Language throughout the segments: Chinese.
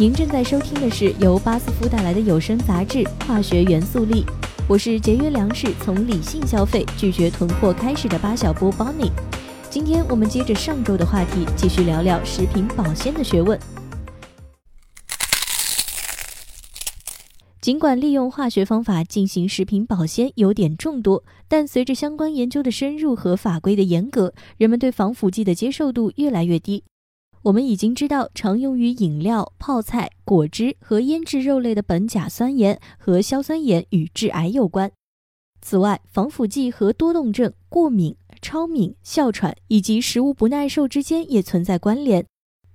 您正在收听的是由巴斯夫带来的有声杂志《化学元素力》，我是节约粮食、从理性消费、拒绝囤货开始的巴小波 Bonnie。今天我们接着上周的话题，继续聊聊食品保鲜的学问。尽管利用化学方法进行食品保鲜有点众多，但随着相关研究的深入和法规的严格，人们对防腐剂的接受度越来越低。我们已经知道，常用于饮料、泡菜、果汁和腌制肉类的苯甲酸盐和硝酸盐与致癌有关。此外，防腐剂和多动症、过敏、超敏、哮喘以及食物不耐受之间也存在关联。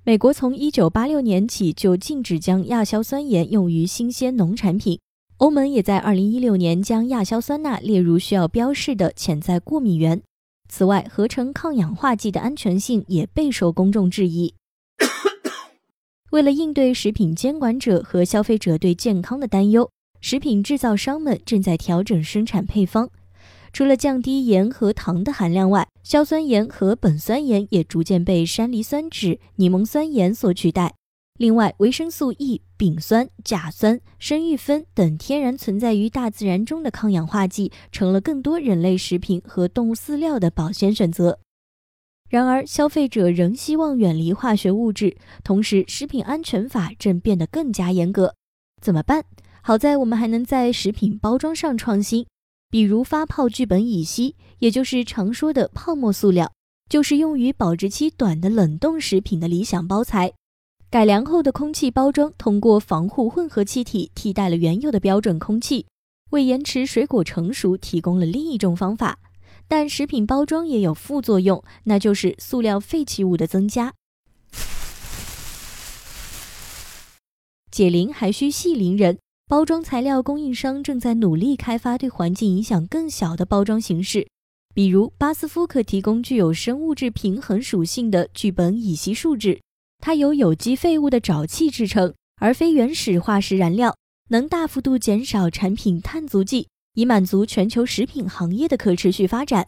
美国从1986年起就禁止将亚硝酸盐用于新鲜农产品，欧盟也在2016年将亚硝酸钠列入需要标示的潜在过敏源。此外，合成抗氧化剂的安全性也备受公众质疑。为了应对食品监管者和消费者对健康的担忧，食品制造商们正在调整生产配方。除了降低盐和糖的含量外，硝酸盐和苯酸盐也逐渐被山梨酸酯、柠檬酸盐所取代。另外，维生素 E、丙酸、甲酸、生育酚等天然存在于大自然中的抗氧化剂，成了更多人类食品和动物饲料的保鲜选择。然而，消费者仍希望远离化学物质，同时食品安全法正变得更加严格。怎么办？好在我们还能在食品包装上创新，比如发泡聚苯乙烯，也就是常说的泡沫塑料，就是用于保质期短的冷冻食品的理想包材。改良后的空气包装通过防护混合气体替代了原有的标准空气，为延迟水果成熟提供了另一种方法。但食品包装也有副作用，那就是塑料废弃物的增加。解铃还需系铃人，包装材料供应商正在努力开发对环境影响更小的包装形式，比如巴斯夫可提供具有生物质平衡属性的聚苯乙烯树脂。它由有机废物的沼气制成，而非原始化石燃料，能大幅度减少产品碳足迹，以满足全球食品行业的可持续发展。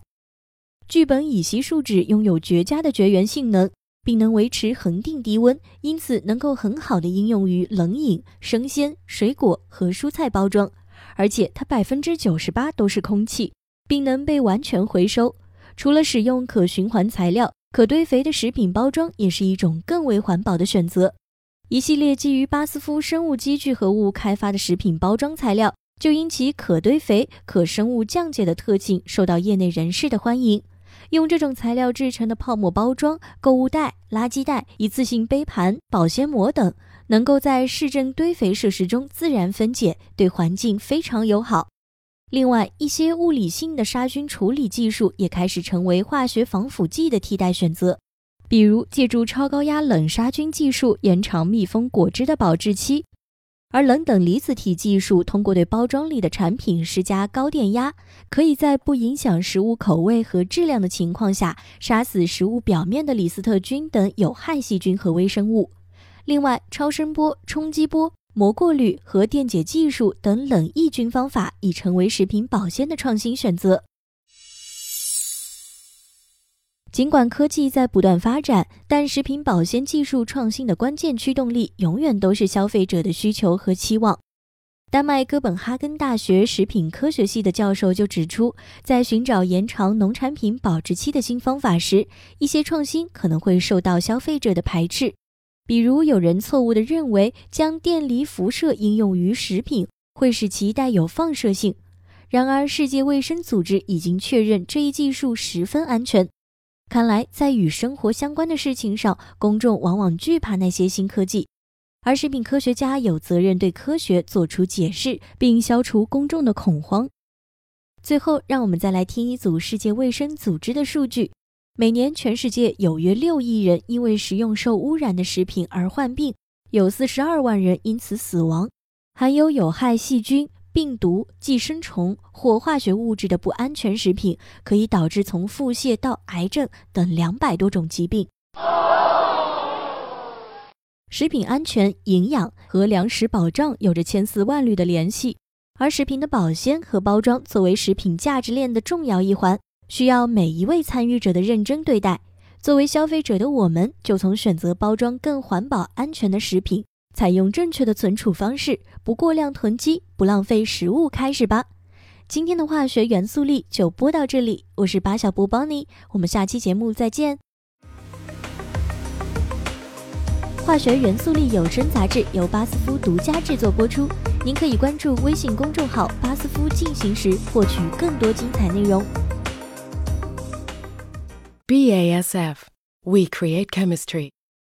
聚苯乙烯树脂拥有绝佳的绝缘性能，并能维持恒定低温，因此能够很好的应用于冷饮、生鲜、水果和蔬菜包装。而且它百分之九十八都是空气，并能被完全回收。除了使用可循环材料。可堆肥的食品包装也是一种更为环保的选择。一系列基于巴斯夫生物基聚合物开发的食品包装材料，就因其可堆肥、可生物降解的特性，受到业内人士的欢迎。用这种材料制成的泡沫包装、购物袋、垃圾袋、一次性杯盘、保鲜膜等，能够在市政堆肥设施中自然分解，对环境非常友好。另外，一些物理性的杀菌处理技术也开始成为化学防腐剂的替代选择，比如借助超高压冷杀菌技术延长密封果汁的保质期，而冷等离子体技术通过对包装里的产品施加高电压，可以在不影响食物口味和质量的情况下，杀死食物表面的李斯特菌等有害细菌和微生物。另外，超声波、冲击波。膜过滤和电解技术等冷抑菌方法已成为食品保鲜的创新选择。尽管科技在不断发展，但食品保鲜技术创新的关键驱动力永远都是消费者的需求和期望。丹麦哥本哈根大学食品科学系的教授就指出，在寻找延长农产品保质期的新方法时，一些创新可能会受到消费者的排斥。比如，有人错误地认为将电离辐射应用于食品会使其带有放射性。然而，世界卫生组织已经确认这一技术十分安全。看来，在与生活相关的事情上，公众往往惧怕那些新科技，而食品科学家有责任对科学做出解释，并消除公众的恐慌。最后，让我们再来听一组世界卫生组织的数据。每年，全世界有约六亿人因为食用受污染的食品而患病，有四十二万人因此死亡。含有有害细菌、病毒、寄生虫或化学物质的不安全食品，可以导致从腹泻到癌症等两百多种疾病。食品安全、营养和粮食保障有着千丝万缕的联系，而食品的保鲜和包装作为食品价值链的重要一环。需要每一位参与者的认真对待。作为消费者的我们，就从选择包装更环保、安全的食品，采用正确的存储方式，不过量囤积，不浪费食物，开始吧。今天的化学元素力就播到这里，我是八小波 Bonnie，我们下期节目再见。化学元素力有声杂志由巴斯夫独家制作播出，您可以关注微信公众号“巴斯夫进行时”获取更多精彩内容。BASF, we create chemistry.